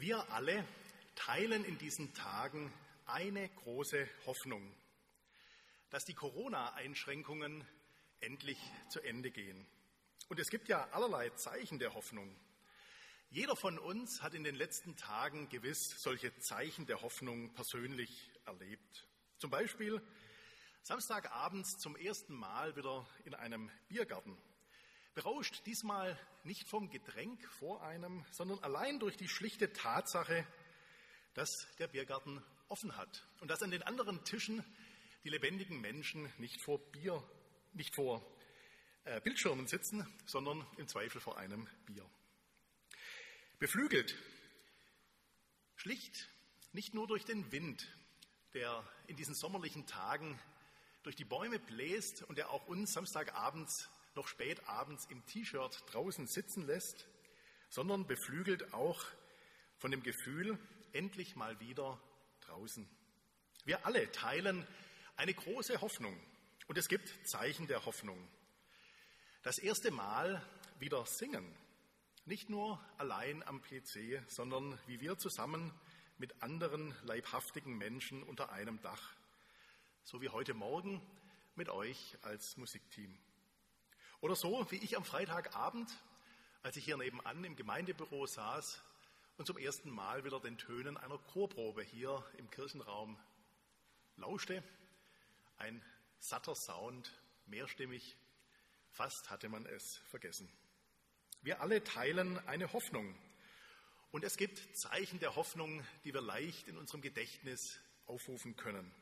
Wir alle teilen in diesen Tagen eine große Hoffnung, dass die Corona-Einschränkungen endlich zu Ende gehen. Und es gibt ja allerlei Zeichen der Hoffnung. Jeder von uns hat in den letzten Tagen gewiss solche Zeichen der Hoffnung persönlich erlebt. Zum Beispiel Samstagabends zum ersten Mal wieder in einem Biergarten. Berauscht diesmal nicht vom Getränk vor einem, sondern allein durch die schlichte Tatsache, dass der Biergarten offen hat und dass an den anderen Tischen die lebendigen Menschen nicht vor Bier, nicht vor äh, Bildschirmen sitzen, sondern im Zweifel vor einem Bier. Beflügelt, schlicht nicht nur durch den Wind, der in diesen sommerlichen Tagen durch die Bäume bläst und der auch uns Samstagabends noch spät abends im T-Shirt draußen sitzen lässt, sondern beflügelt auch von dem Gefühl, endlich mal wieder draußen. Wir alle teilen eine große Hoffnung und es gibt Zeichen der Hoffnung. Das erste Mal wieder singen, nicht nur allein am PC, sondern wie wir zusammen mit anderen leibhaftigen Menschen unter einem Dach, so wie heute Morgen mit euch als Musikteam. Oder so wie ich am Freitagabend, als ich hier nebenan im Gemeindebüro saß und zum ersten Mal wieder den Tönen einer Chorprobe hier im Kirchenraum lauschte. Ein satter Sound, mehrstimmig, fast hatte man es vergessen. Wir alle teilen eine Hoffnung. Und es gibt Zeichen der Hoffnung, die wir leicht in unserem Gedächtnis aufrufen können.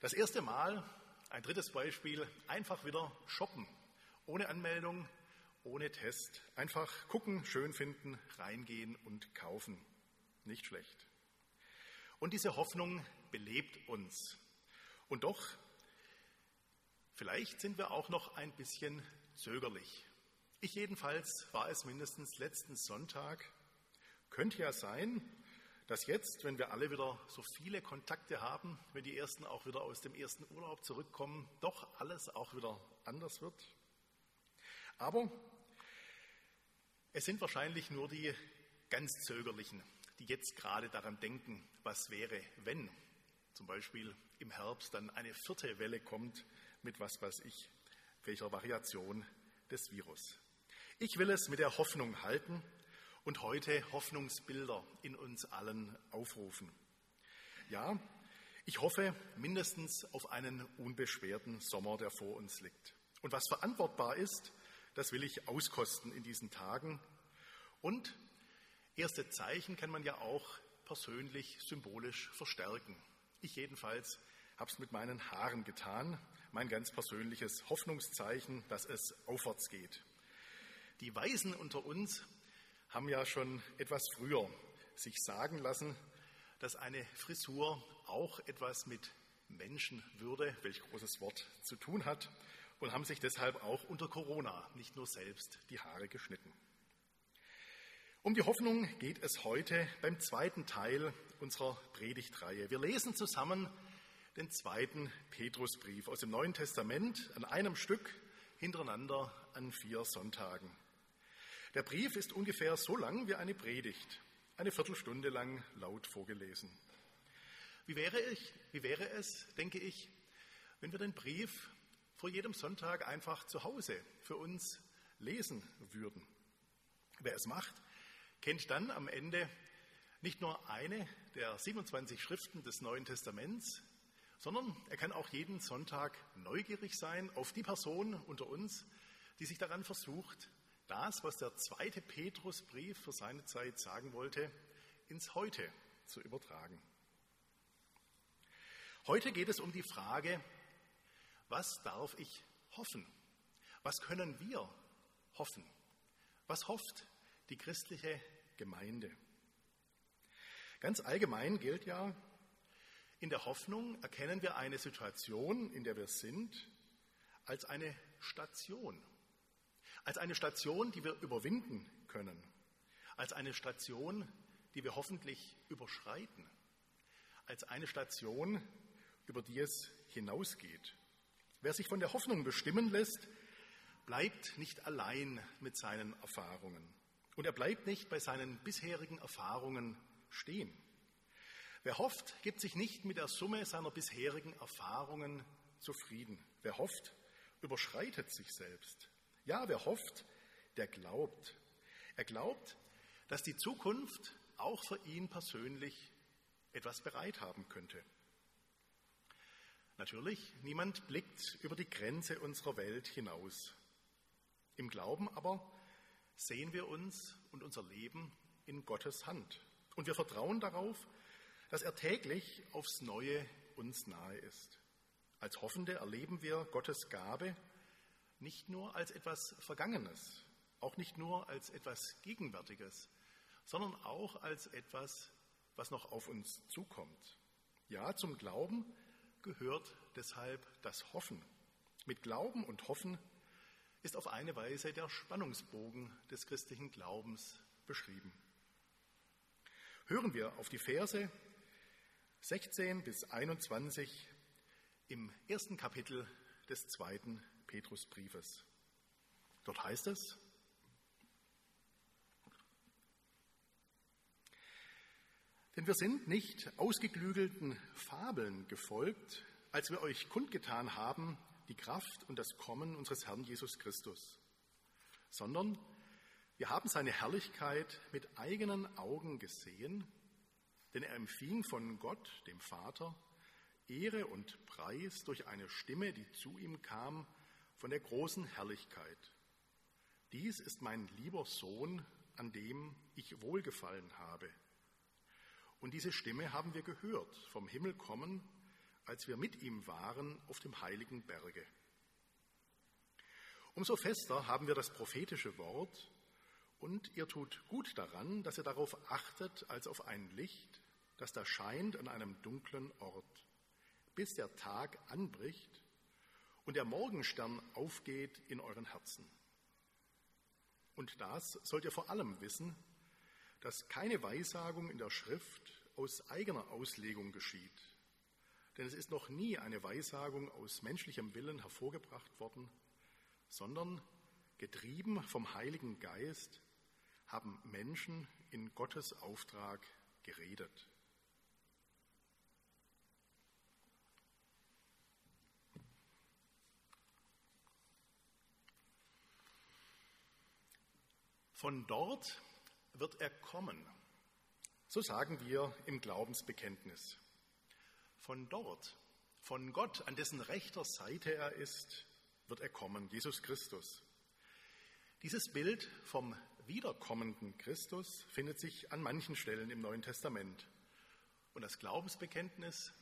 Das erste Mal, ein drittes Beispiel, einfach wieder shoppen ohne Anmeldung, ohne Test. Einfach gucken, schön finden, reingehen und kaufen. Nicht schlecht. Und diese Hoffnung belebt uns. Und doch, vielleicht sind wir auch noch ein bisschen zögerlich. Ich jedenfalls war es mindestens letzten Sonntag. Könnte ja sein, dass jetzt, wenn wir alle wieder so viele Kontakte haben, wenn die ersten auch wieder aus dem ersten Urlaub zurückkommen, doch alles auch wieder anders wird. Aber es sind wahrscheinlich nur die ganz Zögerlichen, die jetzt gerade daran denken, was wäre, wenn zum Beispiel im Herbst dann eine vierte Welle kommt mit was weiß ich, welcher Variation des Virus. Ich will es mit der Hoffnung halten und heute Hoffnungsbilder in uns allen aufrufen. Ja, ich hoffe mindestens auf einen unbeschwerten Sommer, der vor uns liegt. Und was verantwortbar ist, das will ich auskosten in diesen Tagen. Und erste Zeichen kann man ja auch persönlich symbolisch verstärken. Ich jedenfalls habe es mit meinen Haaren getan, mein ganz persönliches Hoffnungszeichen, dass es aufwärts geht. Die Weisen unter uns haben ja schon etwas früher sich sagen lassen, dass eine Frisur auch etwas mit Menschenwürde, welch großes Wort, zu tun hat und haben sich deshalb auch unter Corona nicht nur selbst die Haare geschnitten. Um die Hoffnung geht es heute beim zweiten Teil unserer Predigtreihe. Wir lesen zusammen den zweiten Petrusbrief aus dem Neuen Testament an einem Stück hintereinander an vier Sonntagen. Der Brief ist ungefähr so lang wie eine Predigt, eine Viertelstunde lang laut vorgelesen. Wie wäre, ich, wie wäre es, denke ich, wenn wir den Brief vor jedem Sonntag einfach zu Hause für uns lesen würden. Wer es macht, kennt dann am Ende nicht nur eine der 27 Schriften des Neuen Testaments, sondern er kann auch jeden Sonntag neugierig sein auf die Person unter uns, die sich daran versucht, das, was der zweite Petrusbrief für seine Zeit sagen wollte, ins Heute zu übertragen. Heute geht es um die Frage, was darf ich hoffen? Was können wir hoffen? Was hofft die christliche Gemeinde? Ganz allgemein gilt ja, in der Hoffnung erkennen wir eine Situation, in der wir sind, als eine Station. Als eine Station, die wir überwinden können. Als eine Station, die wir hoffentlich überschreiten. Als eine Station, über die es hinausgeht. Wer sich von der Hoffnung bestimmen lässt, bleibt nicht allein mit seinen Erfahrungen. Und er bleibt nicht bei seinen bisherigen Erfahrungen stehen. Wer hofft, gibt sich nicht mit der Summe seiner bisherigen Erfahrungen zufrieden. Wer hofft, überschreitet sich selbst. Ja, wer hofft, der glaubt. Er glaubt, dass die Zukunft auch für ihn persönlich etwas bereit haben könnte. Natürlich, niemand blickt über die Grenze unserer Welt hinaus. Im Glauben aber sehen wir uns und unser Leben in Gottes Hand. Und wir vertrauen darauf, dass er täglich aufs Neue uns nahe ist. Als Hoffende erleben wir Gottes Gabe nicht nur als etwas Vergangenes, auch nicht nur als etwas Gegenwärtiges, sondern auch als etwas, was noch auf uns zukommt. Ja, zum Glauben gehört deshalb das Hoffen. Mit Glauben und Hoffen ist auf eine Weise der Spannungsbogen des christlichen Glaubens beschrieben. Hören wir auf die Verse 16 bis 21 im ersten Kapitel des zweiten Petrusbriefes. Dort heißt es, Denn wir sind nicht ausgeklügelten Fabeln gefolgt, als wir euch kundgetan haben, die Kraft und das Kommen unseres Herrn Jesus Christus, sondern wir haben seine Herrlichkeit mit eigenen Augen gesehen, denn er empfing von Gott, dem Vater, Ehre und Preis durch eine Stimme, die zu ihm kam von der großen Herrlichkeit. Dies ist mein lieber Sohn, an dem ich wohlgefallen habe. Und diese Stimme haben wir gehört, vom Himmel kommen, als wir mit ihm waren auf dem heiligen Berge. Umso fester haben wir das prophetische Wort, und ihr tut gut daran, dass ihr darauf achtet als auf ein Licht, das da scheint an einem dunklen Ort, bis der Tag anbricht und der Morgenstern aufgeht in euren Herzen. Und das sollt ihr vor allem wissen, dass keine Weissagung in der Schrift aus eigener Auslegung geschieht. Denn es ist noch nie eine Weissagung aus menschlichem Willen hervorgebracht worden, sondern getrieben vom Heiligen Geist haben Menschen in Gottes Auftrag geredet. Von dort wird er kommen. So sagen wir im Glaubensbekenntnis. Von dort, von Gott, an dessen rechter Seite er ist, wird er kommen, Jesus Christus. Dieses Bild vom wiederkommenden Christus findet sich an manchen Stellen im Neuen Testament. Und das Glaubensbekenntnis,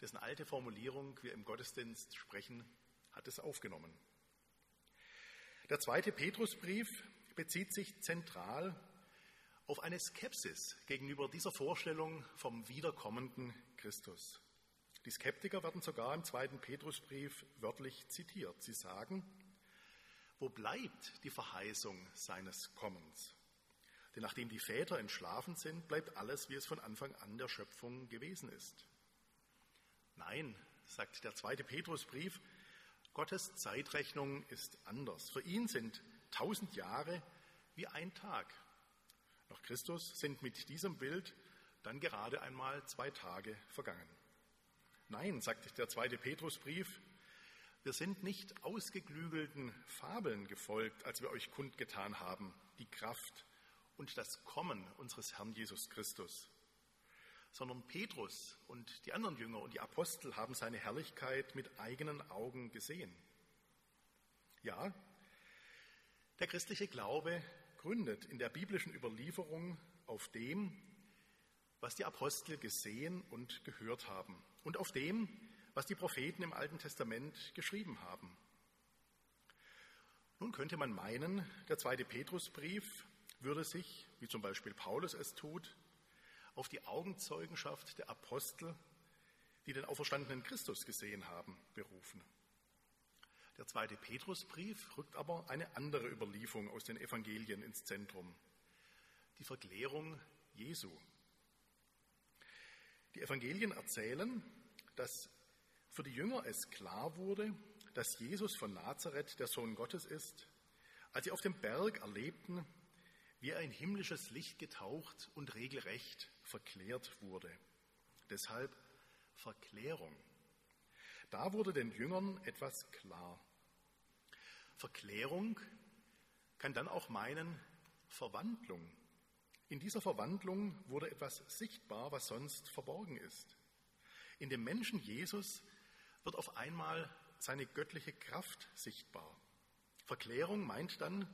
dessen alte Formulierung wir im Gottesdienst sprechen, hat es aufgenommen. Der zweite Petrusbrief bezieht sich zentral auf eine Skepsis gegenüber dieser Vorstellung vom wiederkommenden Christus. Die Skeptiker werden sogar im zweiten Petrusbrief wörtlich zitiert. Sie sagen, wo bleibt die Verheißung seines Kommens? Denn nachdem die Väter entschlafen sind, bleibt alles, wie es von Anfang an der Schöpfung gewesen ist. Nein, sagt der zweite Petrusbrief, Gottes Zeitrechnung ist anders. Für ihn sind tausend Jahre wie ein Tag. Nach Christus sind mit diesem Bild dann gerade einmal zwei Tage vergangen. Nein, sagt der zweite Petrusbrief, wir sind nicht ausgeklügelten Fabeln gefolgt, als wir euch kundgetan haben, die Kraft und das Kommen unseres Herrn Jesus Christus, sondern Petrus und die anderen Jünger und die Apostel haben seine Herrlichkeit mit eigenen Augen gesehen. Ja, der christliche Glaube gründet in der biblischen Überlieferung auf dem, was die Apostel gesehen und gehört haben und auf dem, was die Propheten im Alten Testament geschrieben haben. Nun könnte man meinen, der zweite Petrusbrief würde sich, wie zum Beispiel Paulus es tut, auf die Augenzeugenschaft der Apostel, die den auferstandenen Christus gesehen haben, berufen. Der zweite Petrusbrief rückt aber eine andere Überlieferung aus den Evangelien ins Zentrum, die Verklärung Jesu. Die Evangelien erzählen, dass für die Jünger es klar wurde, dass Jesus von Nazareth der Sohn Gottes ist, als sie auf dem Berg erlebten, wie er in himmlisches Licht getaucht und regelrecht verklärt wurde. Deshalb Verklärung. Da wurde den Jüngern etwas klar. Verklärung kann dann auch meinen Verwandlung. In dieser Verwandlung wurde etwas sichtbar, was sonst verborgen ist. In dem Menschen Jesus wird auf einmal seine göttliche Kraft sichtbar. Verklärung meint dann,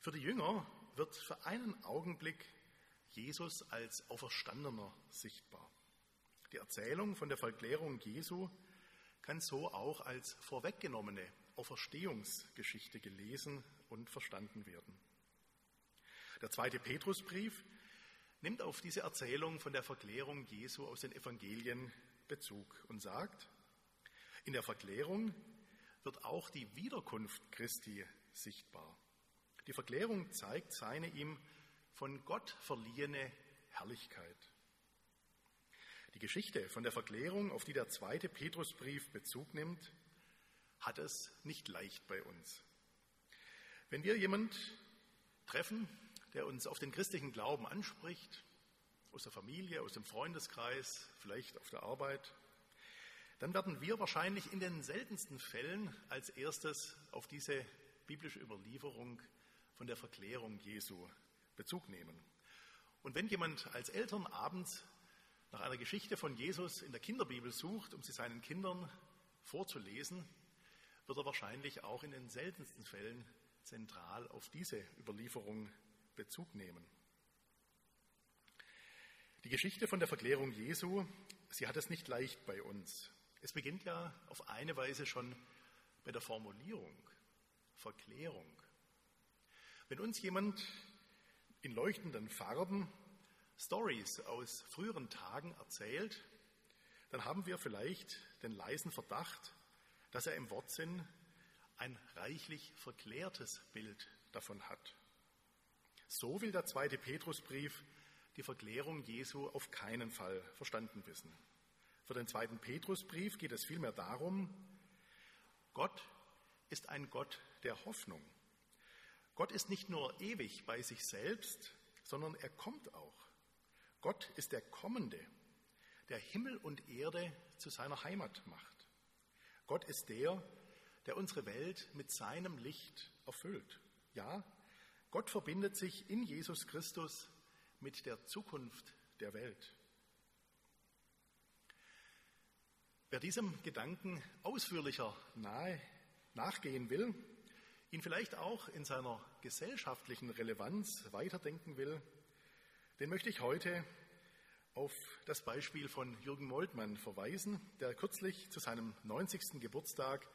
für die Jünger wird für einen Augenblick Jesus als Auferstandener sichtbar. Die Erzählung von der Verklärung Jesu kann so auch als vorweggenommene Auferstehungsgeschichte gelesen und verstanden werden. Der zweite Petrusbrief nimmt auf diese Erzählung von der Verklärung Jesu aus den Evangelien Bezug und sagt, in der Verklärung wird auch die Wiederkunft Christi sichtbar. Die Verklärung zeigt seine ihm von Gott verliehene Herrlichkeit. Die Geschichte von der Verklärung, auf die der zweite Petrusbrief Bezug nimmt, hat es nicht leicht bei uns. Wenn wir jemand treffen, der uns auf den christlichen Glauben anspricht, aus der Familie, aus dem Freundeskreis, vielleicht auf der Arbeit, dann werden wir wahrscheinlich in den seltensten Fällen als erstes auf diese biblische Überlieferung von der Verklärung Jesu Bezug nehmen. Und wenn jemand als Eltern abends nach einer Geschichte von Jesus in der Kinderbibel sucht, um sie seinen Kindern vorzulesen, wird er wahrscheinlich auch in den seltensten Fällen zentral auf diese Überlieferung Bezug nehmen. Die Geschichte von der Verklärung Jesu, sie hat es nicht leicht bei uns. Es beginnt ja auf eine Weise schon bei der Formulierung, Verklärung. Wenn uns jemand in leuchtenden Farben Stories aus früheren Tagen erzählt, dann haben wir vielleicht den leisen Verdacht, dass er im Wortsinn ein reichlich verklärtes Bild davon hat. So will der zweite Petrusbrief die Verklärung Jesu auf keinen Fall verstanden wissen. Für den zweiten Petrusbrief geht es vielmehr darum, Gott ist ein Gott der Hoffnung. Gott ist nicht nur ewig bei sich selbst, sondern er kommt auch. Gott ist der Kommende, der Himmel und Erde zu seiner Heimat macht. Gott ist der, der unsere Welt mit seinem Licht erfüllt. Ja, Gott verbindet sich in Jesus Christus mit der Zukunft der Welt. Wer diesem Gedanken ausführlicher nahe nachgehen will, ihn vielleicht auch in seiner gesellschaftlichen Relevanz weiterdenken will, den möchte ich heute auf das Beispiel von Jürgen Moltmann verweisen, der kürzlich zu seinem 90. Geburtstag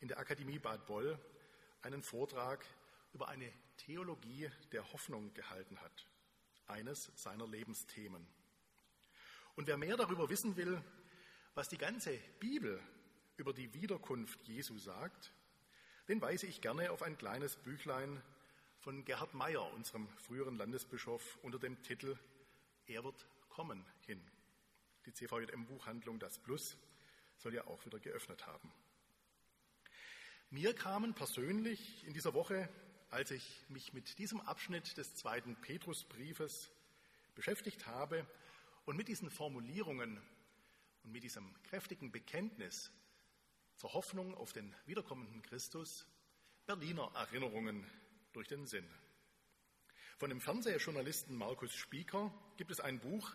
in der Akademie Bad Boll einen Vortrag über eine Theologie der Hoffnung gehalten hat, eines seiner Lebensthemen. Und wer mehr darüber wissen will, was die ganze Bibel über die Wiederkunft Jesu sagt, den weise ich gerne auf ein kleines Büchlein von Gerhard Meyer, unserem früheren Landesbischof, unter dem Titel Er wird kommen hin. Die CVJM-Buchhandlung Das Plus soll ja auch wieder geöffnet haben. Mir kamen persönlich in dieser Woche, als ich mich mit diesem Abschnitt des zweiten Petrusbriefes beschäftigt habe und mit diesen Formulierungen und mit diesem kräftigen Bekenntnis zur Hoffnung auf den wiederkommenden Christus Berliner Erinnerungen durch den Sinn. Von dem Fernsehjournalisten Markus Spieker gibt es ein Buch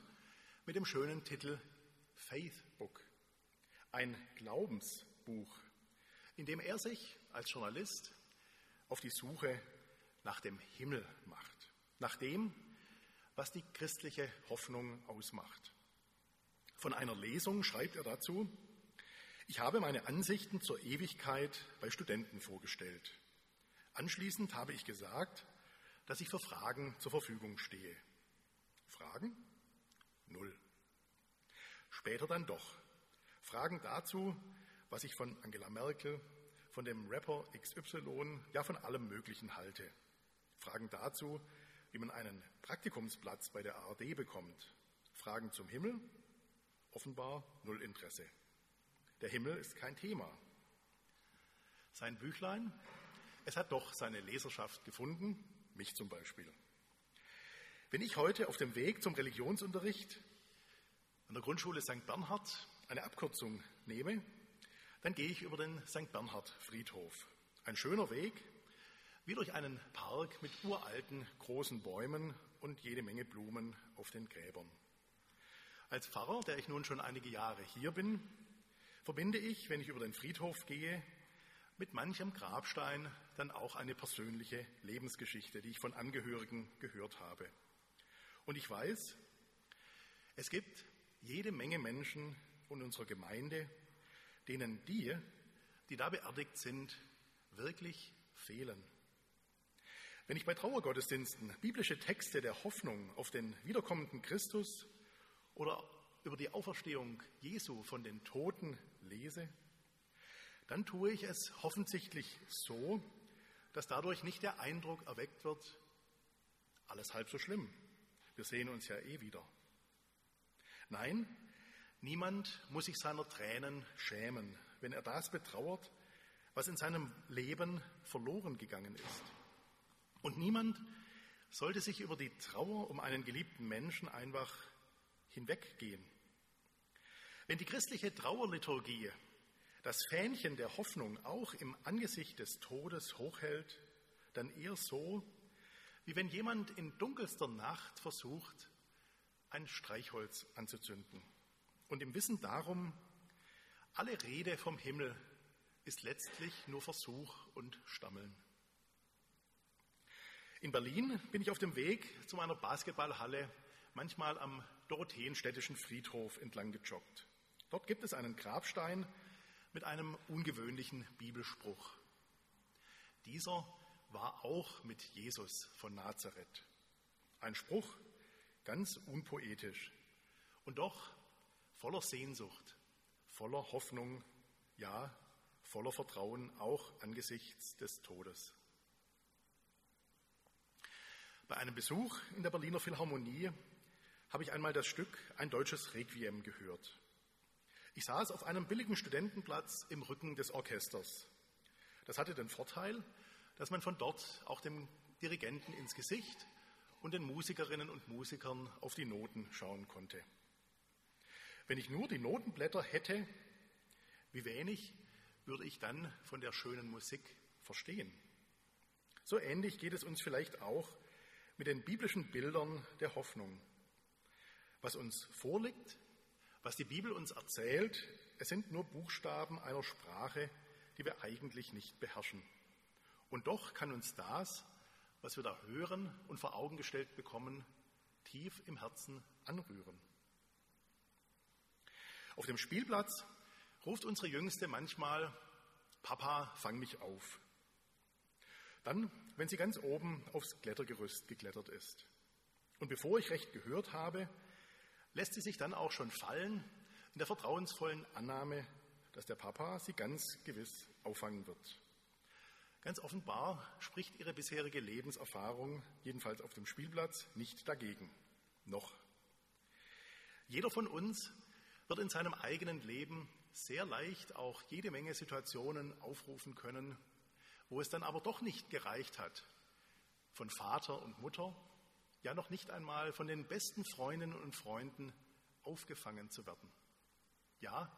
mit dem schönen Titel Faith Book, ein Glaubensbuch, in dem er sich als Journalist auf die Suche nach dem Himmel macht, nach dem, was die christliche Hoffnung ausmacht. Von einer Lesung schreibt er dazu, ich habe meine Ansichten zur Ewigkeit bei Studenten vorgestellt. Anschließend habe ich gesagt, dass ich für Fragen zur Verfügung stehe. Fragen? Null. Später dann doch. Fragen dazu, was ich von Angela Merkel, von dem Rapper XY, ja von allem Möglichen halte. Fragen dazu, wie man einen Praktikumsplatz bei der ARD bekommt. Fragen zum Himmel Offenbar null Interesse. Der Himmel ist kein Thema. Sein Büchlein, es hat doch seine Leserschaft gefunden, mich zum Beispiel. Wenn ich heute auf dem Weg zum Religionsunterricht an der Grundschule St. Bernhard eine Abkürzung nehme, dann gehe ich über den St. Bernhard Friedhof. Ein schöner Weg, wie durch einen Park mit uralten großen Bäumen und jede Menge Blumen auf den Gräbern. Als Pfarrer, der ich nun schon einige Jahre hier bin, verbinde ich, wenn ich über den Friedhof gehe, mit manchem Grabstein dann auch eine persönliche Lebensgeschichte, die ich von Angehörigen gehört habe. Und ich weiß, es gibt jede Menge Menschen in unserer Gemeinde, denen die, die da beerdigt sind, wirklich fehlen. Wenn ich bei Trauergottesdiensten biblische Texte der Hoffnung auf den wiederkommenden Christus oder über die Auferstehung Jesu von den Toten lese, dann tue ich es offensichtlich so, dass dadurch nicht der Eindruck erweckt wird, alles halb so schlimm. Wir sehen uns ja eh wieder. Nein, niemand muss sich seiner Tränen schämen, wenn er das betrauert, was in seinem Leben verloren gegangen ist. Und niemand sollte sich über die Trauer um einen geliebten Menschen einfach hinweggehen. Wenn die christliche Trauerliturgie das Fähnchen der Hoffnung auch im Angesicht des Todes hochhält, dann eher so, wie wenn jemand in dunkelster Nacht versucht, ein Streichholz anzuzünden. Und im Wissen darum, alle Rede vom Himmel ist letztlich nur Versuch und Stammeln. In Berlin bin ich auf dem Weg zu meiner Basketballhalle manchmal am Dorotheenstädtischen Friedhof entlang gejoggt. Dort gibt es einen Grabstein mit einem ungewöhnlichen Bibelspruch. Dieser war auch mit Jesus von Nazareth. Ein Spruch, ganz unpoetisch und doch voller Sehnsucht, voller Hoffnung, ja, voller Vertrauen auch angesichts des Todes. Bei einem Besuch in der Berliner Philharmonie habe ich einmal das Stück Ein deutsches Requiem gehört. Ich saß auf einem billigen Studentenplatz im Rücken des Orchesters. Das hatte den Vorteil, dass man von dort auch dem Dirigenten ins Gesicht und den Musikerinnen und Musikern auf die Noten schauen konnte. Wenn ich nur die Notenblätter hätte, wie wenig würde ich dann von der schönen Musik verstehen. So ähnlich geht es uns vielleicht auch mit den biblischen Bildern der Hoffnung. Was uns vorliegt, was die Bibel uns erzählt, es sind nur Buchstaben einer Sprache, die wir eigentlich nicht beherrschen. Und doch kann uns das, was wir da hören und vor Augen gestellt bekommen, tief im Herzen anrühren. Auf dem Spielplatz ruft unsere Jüngste manchmal, Papa, fang mich auf. Dann, wenn sie ganz oben aufs Klettergerüst geklettert ist. Und bevor ich recht gehört habe, lässt sie sich dann auch schon fallen in der vertrauensvollen Annahme, dass der Papa sie ganz gewiss auffangen wird. Ganz offenbar spricht ihre bisherige Lebenserfahrung, jedenfalls auf dem Spielplatz, nicht dagegen. Noch. Jeder von uns wird in seinem eigenen Leben sehr leicht auch jede Menge Situationen aufrufen können, wo es dann aber doch nicht gereicht hat, von Vater und Mutter ja noch nicht einmal von den besten Freundinnen und Freunden aufgefangen zu werden. Ja,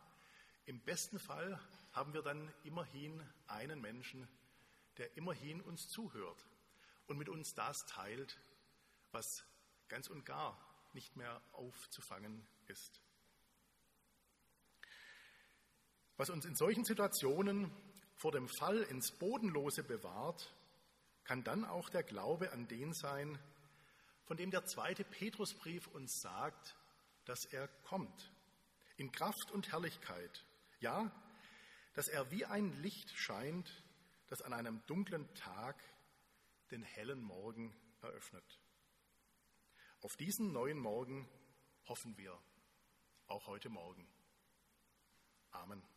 im besten Fall haben wir dann immerhin einen Menschen, der immerhin uns zuhört und mit uns das teilt, was ganz und gar nicht mehr aufzufangen ist. Was uns in solchen Situationen vor dem Fall ins Bodenlose bewahrt, kann dann auch der Glaube an den sein, von dem der zweite Petrusbrief uns sagt, dass er kommt, in Kraft und Herrlichkeit. Ja, dass er wie ein Licht scheint, das an einem dunklen Tag den hellen Morgen eröffnet. Auf diesen neuen Morgen hoffen wir, auch heute Morgen. Amen.